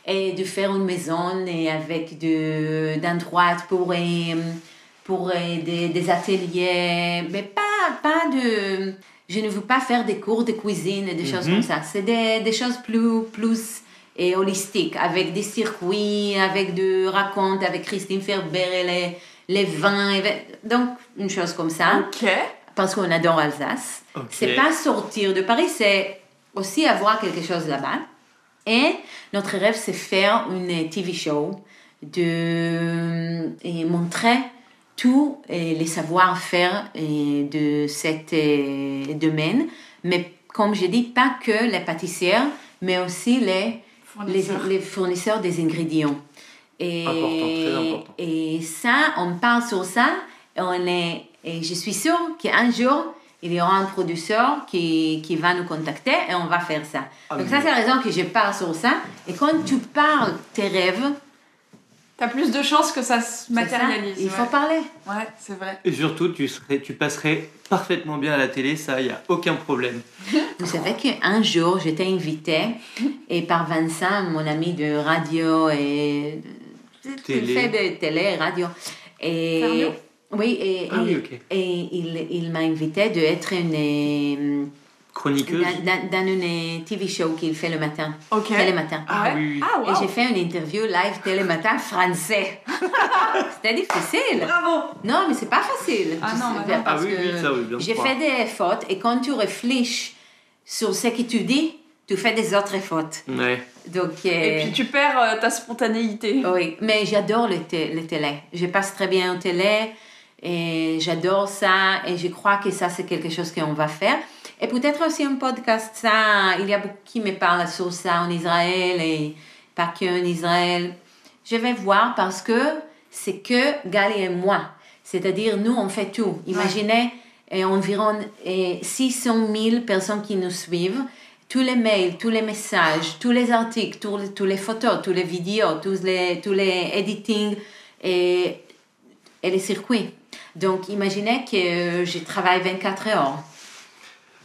et de faire une maison et avec de, d'endroits pour, euh, pour euh, des, des ateliers, mais pas, pas de... Je ne veux pas faire des cours de cuisine et des choses
Mhm.
comme ça. C'est des, des choses plus, plus et holistiques, avec des circuits, avec de racontes, avec Christine Ferber et les, les vins. et- donc, une chose comme ça
Ok.
parce qu'on adore Alsace.
Ok.
C'est pas sortir de Paris, c'est aussi avoir quelque chose là-bas. Et notre rêve, c'est faire une TV show de et montrer tous les savoir-faire de cet euh, domaine. Mais comme je dis, pas que les pâtissières, mais aussi les les,
Fournisseur.
les fournisseurs des ingrédients. Et,
Important, très important.
Et ça, on parle sur ça. Et, on est, et je suis sûre qu'un jour, il y aura un producteur qui, qui va nous contacter et on va faire ça.
Ah
Donc
oui.
ça, c'est la raison que je parle sur ça. Et quand tu parles tes rêves,
T'as plus de chances que ça se matérialise.
il
ouais.
faut parler.
Ouais, c'est vrai.
Et surtout, tu, serais, tu passerais parfaitement bien à la télé, ça, il n'y a aucun problème.
Vous savez qu'un jour, j'étais invitée et par Vincent, mon ami de radio et
Télé.
il fait de télé, radio. Et oui, et,
Ah
et-
oui, ok.
et il, il m'a invité d'être une euh,
Chroniqueuse.
dans, dans une TV show qu'il fait le matin,
Ok.
télématin.
Ah oui, oui.
Ah,
Et
wow.
j'ai fait une interview live télématin français. C'était difficile.
Bravo.
Non, mais c'est pas facile.
Ah non,
sais,
mais non.
parce
Ah oui,
que
oui, ça, oui, bien
J'ai fait des fautes et quand tu réfléchis sur ce que tu dis, tu fais des autres fautes.
Ouais.
Donc, euh,
Et puis tu perds euh, ta spontanéité.
oui, mais j'adore les, té- les télé. Je passe très bien en télé et j'adore ça et je crois que ça c'est quelque chose qu'on va faire. Et peut-être aussi un podcast, ça, il y a beaucoup qui me parlent sur ça en Israël et pas que en Israël. Je vais voir parce que c'est que Gali et moi. C'est-à-dire, nous, on fait tout. Imaginez euh, environ euh, 600 000 personnes qui nous suivent. Tous les mails, tous les messages, tous les articles, tous les, tous les photos, tous les vidéos, tous les, tous les editing et, et les circuits. Donc, imaginez que euh, je travaille 24 heures.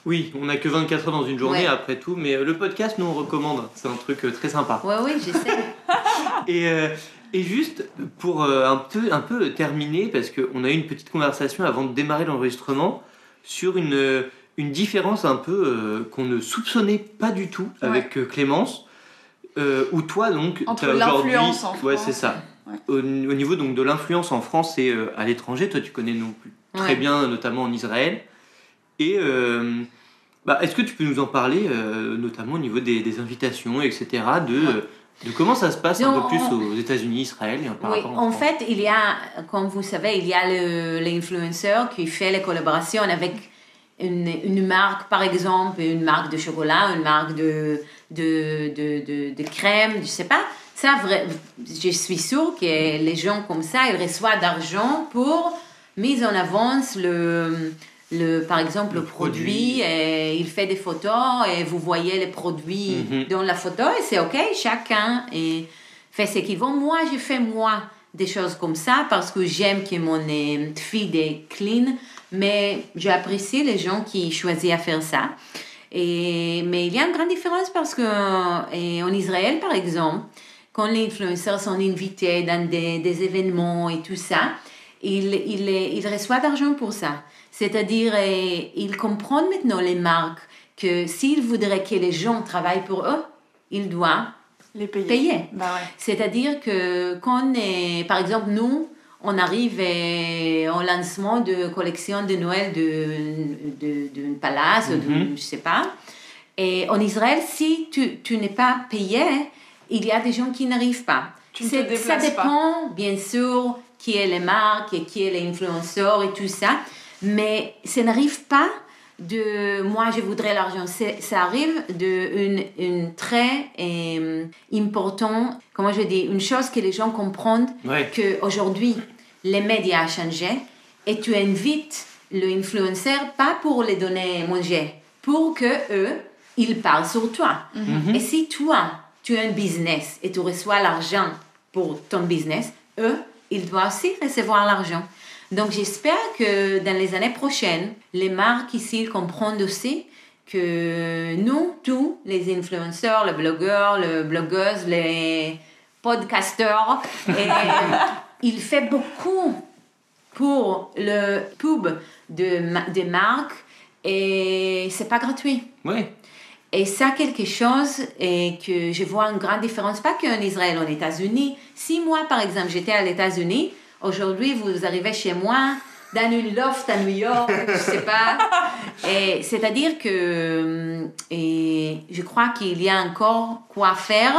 Oui, on n'a que 24 heures dans une journée
Ouais.
après tout, mais euh, le podcast, nous, on recommande. C'est un truc euh, très sympa.
Oui, oui, je sais.
Et, euh, et juste pour euh, un, peu, un peu terminer, parce qu'on a eu une petite conversation avant de démarrer l'enregistrement sur une, une différence un peu euh, qu'on ne soupçonnait pas du tout avec Clémence. Euh, où toi donc
Entre l'influence en
ouais
France
c'est ça
Ouais.
au, au niveau donc de l'influence en France et euh, à l'étranger toi tu connais non plus très
Ouais.
bien notamment en Israël et euh, bah, est-ce que tu peux nous en parler euh, notamment au niveau des, des invitations etc de
Ouais.
de comment ça se passe un peu plus aux États-Unis Israël et par
Oui,
rapport en
fait, il y a, comme vous savez, il y a l'influenceur qui fait les collaborations avec une, une marque, par exemple, une marque de chocolat, une marque de, de, de, de, de crème, je sais pas. Ça, vrai, je suis sûre que les gens comme ça, ils reçoivent d'argent pour mise en avance le, le, par exemple,
Le
le, produit.
produit.
et il fait des photos et vous voyez les produits
Mhm.
dans la photo et c'est ok, chacun fait ce qu'il veut. Moi, je fais moi des choses comme ça parce que j'aime que mon euh, feed est clean, mais j'apprécie les gens qui choisissent à faire ça. Et, mais il y a une grande différence parce que euh, en Israël, par exemple, quand les influenceurs sont invités dans des, des événements et tout ça, ils, ils, ils reçoivent d'argent pour ça. C'est-à-dire, ils comprennent maintenant les marques que s'ils voudraient que les gens travaillent pour eux, ils doivent
Les payer.
payer.
Bah ouais.
C'est-à-dire que quand, on est- par exemple, nous, on arrive euh, au lancement de collection de Noël de- de- d'un palace, ou d'un-
Mhm.
je sais pas. Et en Israël, si tu, tu n'es pas payé, il y a des gens qui n'arrivent pas.
Tu ne te
C'est- ça
pas.
dépend, bien sûr, qui est les marques et qui est les influenceurs et tout ça. Mais ça n'arrive pas de moi je voudrais l'argent. Ça arrive de une, une très euh, important, comment je dis, une chose que les gens comprennent
Ouais.
qu'aujourd'hui, les médias ont changé et tu invites l'influenceur pas pour les donner manger, pour que eux, ils parlent sur toi.
Mhm.
Et si toi, tu as un business et tu reçois l'argent pour ton business, eux, ils doivent aussi recevoir l'argent. Donc j'espère que dans les années prochaines, les marques ici comprennent aussi que nous, tous les influenceurs, les blogueurs, les blogueuses, les podcasteurs, et, il fait beaucoup pour le pub de, des marques et c'est pas gratuit.
Ouais.
Et ça, quelque chose et que je vois une grande différence, pas qu'en Israël, en États-Unis. Si moi, par exemple, j'étais à États-Unis, aujourd'hui, vous arrivez chez moi, dans une loft à New York, je sais pas. Et c'est-à-dire que et je crois qu'il y a encore quoi faire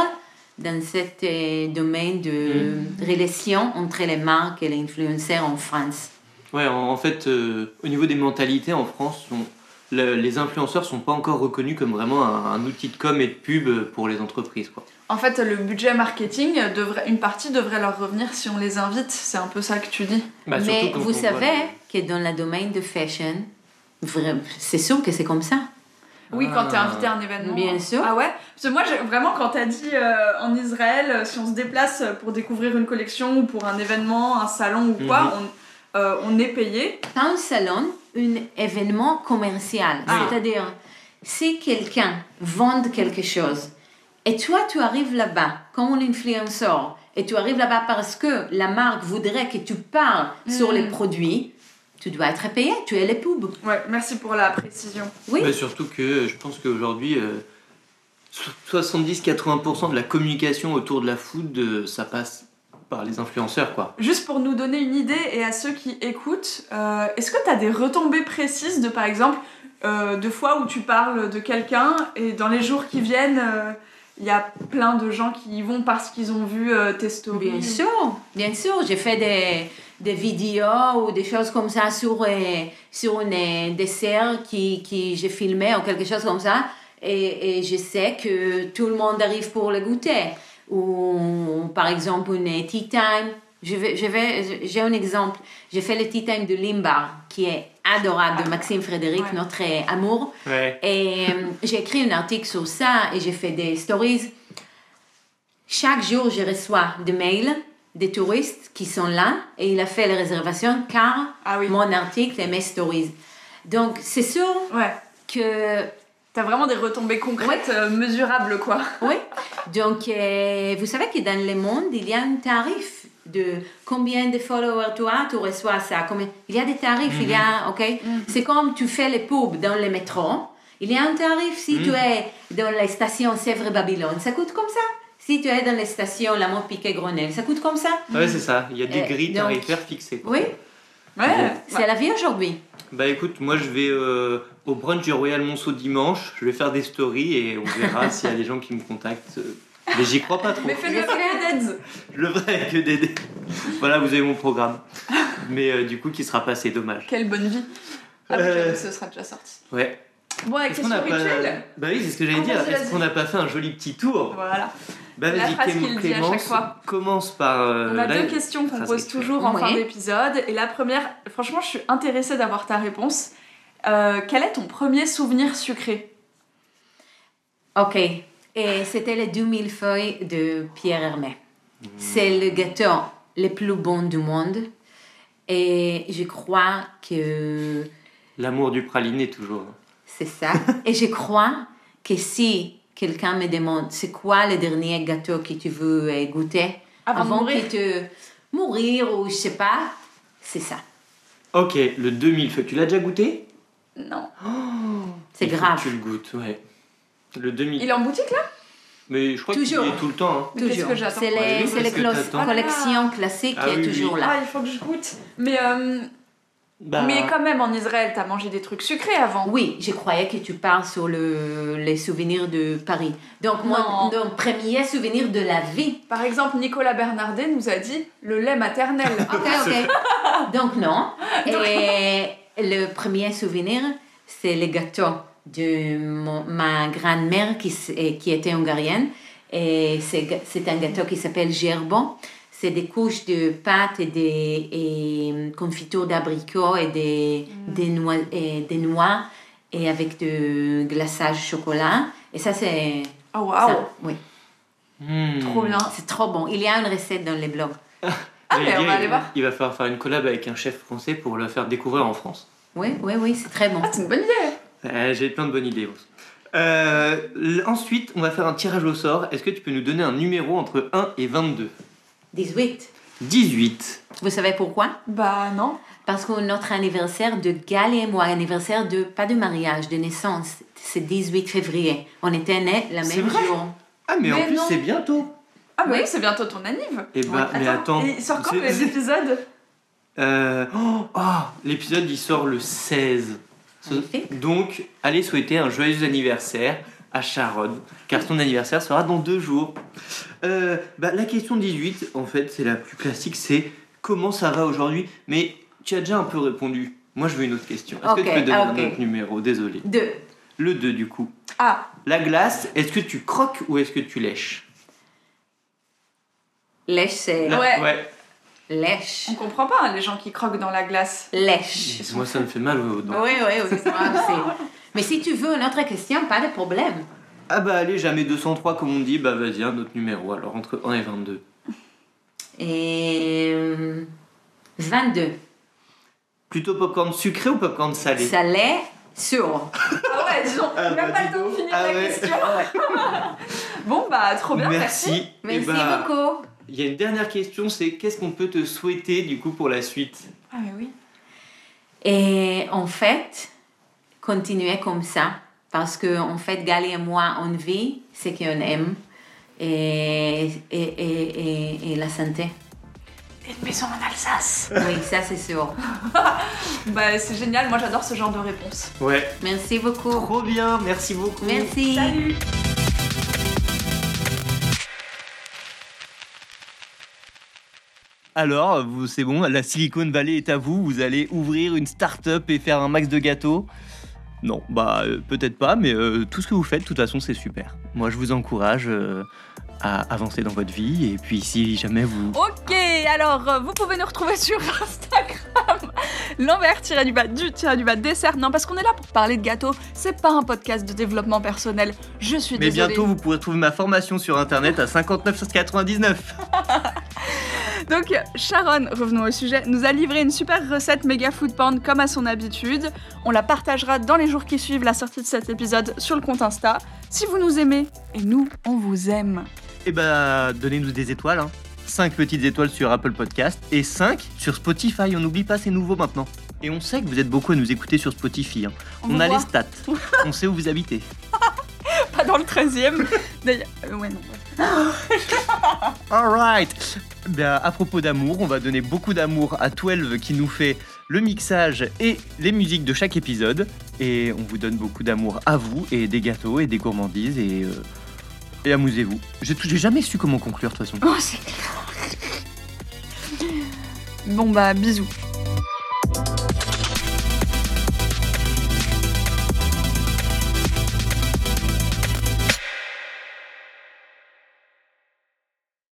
dans ce euh, domaine de relation entre les marques et les influenceurs en France.
Ouais, en, en fait, euh, au niveau des mentalités en France, on- le- les influenceurs sont pas encore reconnus comme vraiment un, un outil de com et de pub pour les entreprises. Quoi.
En fait, le budget marketing, devrait, une partie devrait leur revenir si on les invite. C'est un peu ça que tu dis.
Bah,
Mais vous
on
savez que dans le domaine de fashion, c'est sûr que c'est comme ça.
Oui, quand t'es
Ah.
invité à un événement.
Bien sûr.
Ah ouais? Parce que moi, j'ai- vraiment, quand t'as dit euh, en Israël, euh, si on se déplace pour découvrir une collection ou pour un événement, un salon ou quoi,
Mhm.
on, euh, on est payé.
Pas un salon, un événement commercial.
Ah.
C'est-à-dire, si quelqu'un vend quelque chose et toi, tu arrives là-bas comme un influenceur et tu arrives là-bas parce que la marque voudrait que tu parles sur
Mm.
les produits, tu dois être payé, tu es les pubs.
Ouais, merci pour la précision.
Oui.
Bah, surtout que je pense qu'aujourd'hui, euh, so- 70-80% de la communication autour de la food, euh, ça passe par les influenceurs. quoi.
Juste pour nous donner une idée et à ceux qui écoutent, euh, est-ce que t'as des retombées précises de, par exemple, euh, de fois où tu parles de quelqu'un et dans les jours qui viennent, euh, il y a plein de gens qui y vont parce qu'ils ont vu euh, tes stories
Bien sûr, bien sûr. J'ai fait des, des vidéos ou des choses comme ça sur, euh, sur un dessert qui, qui j'ai filmé ou quelque chose comme ça. Et, et je sais que tout le monde arrive pour le goûter. Ou par exemple, une tea time. Je vais, je vais, j'ai un exemple. J'ai fait le tea time de Limbar, qui est adorable, de Maxime Frédéric,
Ouais.
notre amour.
Ouais.
Et euh, j'ai écrit un article sur ça et j'ai fait des stories. Chaque jour, je reçois des mails des touristes qui sont là et il a fait les réservations car
Ah oui.
mon article et mes stories. Donc, c'est sûr
Ouais.
que.
T'as vraiment des retombées concrètes, euh, mesurables, quoi.
Oui. Donc, euh, vous savez que dans le monde, il y a un tarif de combien de followers tu as, tu reçois ça? Combien... Il y a des tarifs, il y a. OK? C'est comme tu fais les pubs dans le métro. Il y a un tarif si tu es dans la station Sèvres-Babylone, ça coûte comme ça. Si tu es dans la station La Piquet-Grenelle, ça coûte comme ça.
Ouais, c'est ça. Il y a des
Euh,
grilles
donc-
tarifaires fixées.
Oui,
Ouais.
c'est la vie aujourd'hui.
Bah écoute, moi je vais euh, au brunch du Royal Monceau dimanche. Je vais faire des stories et on verra s'il y a des gens qui me contactent. euh. Mais j'y crois pas trop.
Mais fais-le avec.
Je le ferai avec des. voilà, vous avez mon programme. Mais euh, du coup, qui sera pas assez dommage.
Quelle bonne vie. Ah,
Euh.
ce sera déjà sorti.
Ouais.
Bon,
qu'on
question
n'a pas.
rituelle.
Bah oui, c'est ce que j'allais dire. Est-ce qu'on n'a pas fait un joli petit tour?
Voilà.
Bah
La
vas-y,
phrase qu'il dit à chaque fois.
commence par. euh,
On a
là-
deux questions qu'on pose toujours en fin d'épisode. Et la première, franchement, je suis intéressée d'avoir ta réponse. Euh, quel est ton premier souvenir sucré?
Ok. Et c'était les 2000 feuilles de Pierre Hermé. C'est le gâteau le plus bon du monde. Et je crois que
L'amour du praliné, toujours.
c'est ça. Et je crois que si quelqu'un me demande c'est quoi le dernier gâteau que tu veux euh, goûter?
Avant de mourir.
que te mourir ou je sais pas, c'est ça.
Ok, le 2000 feuilles. Tu l'as déjà goûté?
Non.
C'est
Il faut
grave.
que tu le goûtes, ouais. Le 2000.
Il est en boutique là?
Mais je crois qu'il est tout le temps. hein.
Toujours. C'est
Ouais,
les, c'est les collections classiques
Ah
qui est
oui, oui.
toujours là.
Ah, il faut que je goûte. Mais, euh,
Bah,
mais quand même, en Israël, t'as mangé des trucs sucrés avant.
Oui, je croyais que tu parles sur le, les souvenirs de Paris. Donc, mon, premier souvenir de la vie.
Par exemple, Nicolas Bernardet nous a dit le lait maternel.
Ok, ok. Donc, non. Et le premier souvenir, c'est le gâteau de mon- ma grand-mère qui, qui était hongarienne. Et c'est un gâteau qui s'appelle gerbon. C'est des couches de pâte et des et confitures d'abricots et des, des, noix, et des noix et avec de glaçage chocolat. Et ça, c'est.
Oh
ça, Oui,
hmm.
trop bien.
c'est trop bon. Il y a une recette dans les blogs.
Ah, mais on
dire,
va aller
il-
voir.
Il va falloir faire une collab avec un chef français pour le faire découvrir en France.
Oui, oui, oui, c'est très bon.
Ah, c'est une bonne idée.
Euh, J'ai plein de bonnes idées. Rose. Euh, ensuite, on va faire un tirage au sort. Est-ce que tu peux nous donner un numéro entre 1 et 22
18.
18.
Vous savez pourquoi?
Bah non.
Parce que notre anniversaire de Gali et moi, anniversaire de, pas de mariage, de naissance, c'est 18 février. On était nés le
C'est
même
vrai?
jour.
Ah, mais, en plus, c'est bientôt.
Ah bah
Oui.
oui, c'est bientôt ton anniv.
Eh bah, mais attends.
Il sort quand les épisodes?
Euh, oh, ah, L'épisode, il sort le 16. Ce-
Magnifique.
Donc, allez souhaiter un joyeux anniversaire à Sharon, car son anniversaire sera dans deux jours. Euh, bah, la question 18, en fait, c'est la plus classique, c'est comment ça va aujourd'hui? Mais tu as déjà un peu répondu. Moi, je veux une autre question. Est-ce que tu peux donner
ah,
un autre numéro? Désolé.
Deux.
Le 2, du coup.
Ah,
La glace, est-ce que tu croques ou est-ce que tu lèches?
Lèche, c'est.
Là,
Ouais.
Lèche.
on comprend pas hein, les gens qui croquent dans la glace.
Lèche.
Moi, ça me fait mal aux dents.
Oui, oui, oui. Mais si tu veux une autre question, pas de problème.
Ah bah allez, jamais 203 comme on dit, bah vas-y, un autre numéro, alors entre 1 et 22.
Et. euh, 22.
Plutôt popcorn sucré ou popcorn salé?
Salé, sur.
Ah ouais, disons,
Ah
même
bah,
pas le temps de finir
Ah
la
ouais.
question. Bon bah trop bien, merci.
Merci. Bah,
beaucoup.
Il y a une dernière question, c'est qu'est-ce qu'on peut te souhaiter du coup pour la suite?
Ah mais oui.
Et en fait, continuer comme ça. Parce que, en fait, Gali et moi, on vit ce qu'on aime. Et, et, et, et, et la santé.
Une maison en Alsace.
Oui, ça c'est sûr.
Bah c'est génial, moi j'adore ce genre de réponse.
Ouais.
Merci beaucoup.
Trop bien, merci beaucoup.
Merci.
Salut
Alors, vous, c'est bon, la Silicon Valley est à vous, vous allez ouvrir une start-up et faire un max de gâteaux Non, bah euh, peut-être pas, mais euh, tout ce que vous faites, de toute façon, c'est super. Moi, je vous encourage euh, à avancer dans votre vie, et puis si jamais vous...
Ok, alors vous pouvez nous retrouver sur Instagram, l'envers du bas du tiré du bas dessert. Non, parce qu'on est là pour parler de gâteaux, c'est pas un podcast de développement personnel. Je suis
Mais
désolée.
bientôt, vous pourrez trouver ma formation sur Internet à 59,99
Donc Sharon, revenons au sujet, nous a livré une super recette méga food porn comme à son habitude. On la partagera dans les jours qui suivent la sortie de cet épisode sur le compte Insta. Si vous nous aimez, et nous, on vous aime.
Et bah, donnez-nous des étoiles. Hein. 5 petites étoiles sur Apple Podcast et 5 sur Spotify. On n'oublie pas, c'est nouveau maintenant. Et on sait que vous êtes beaucoup à nous écouter sur Spotify. hein.
On
a les stats. on sait où vous habitez.
Pas dans le 13e. D'ailleurs, euh, ouais, non.
Alright Bien, à propos d'amour, on va donner beaucoup d'amour à 12 qui nous fait le mixage et les musiques de chaque épisode. Et on vous donne beaucoup d'amour à vous et des gâteaux et des gourmandises et, euh, amusez-vous. J'ai jamais su comment conclure de toute façon.
Oh. Bon bah bisous.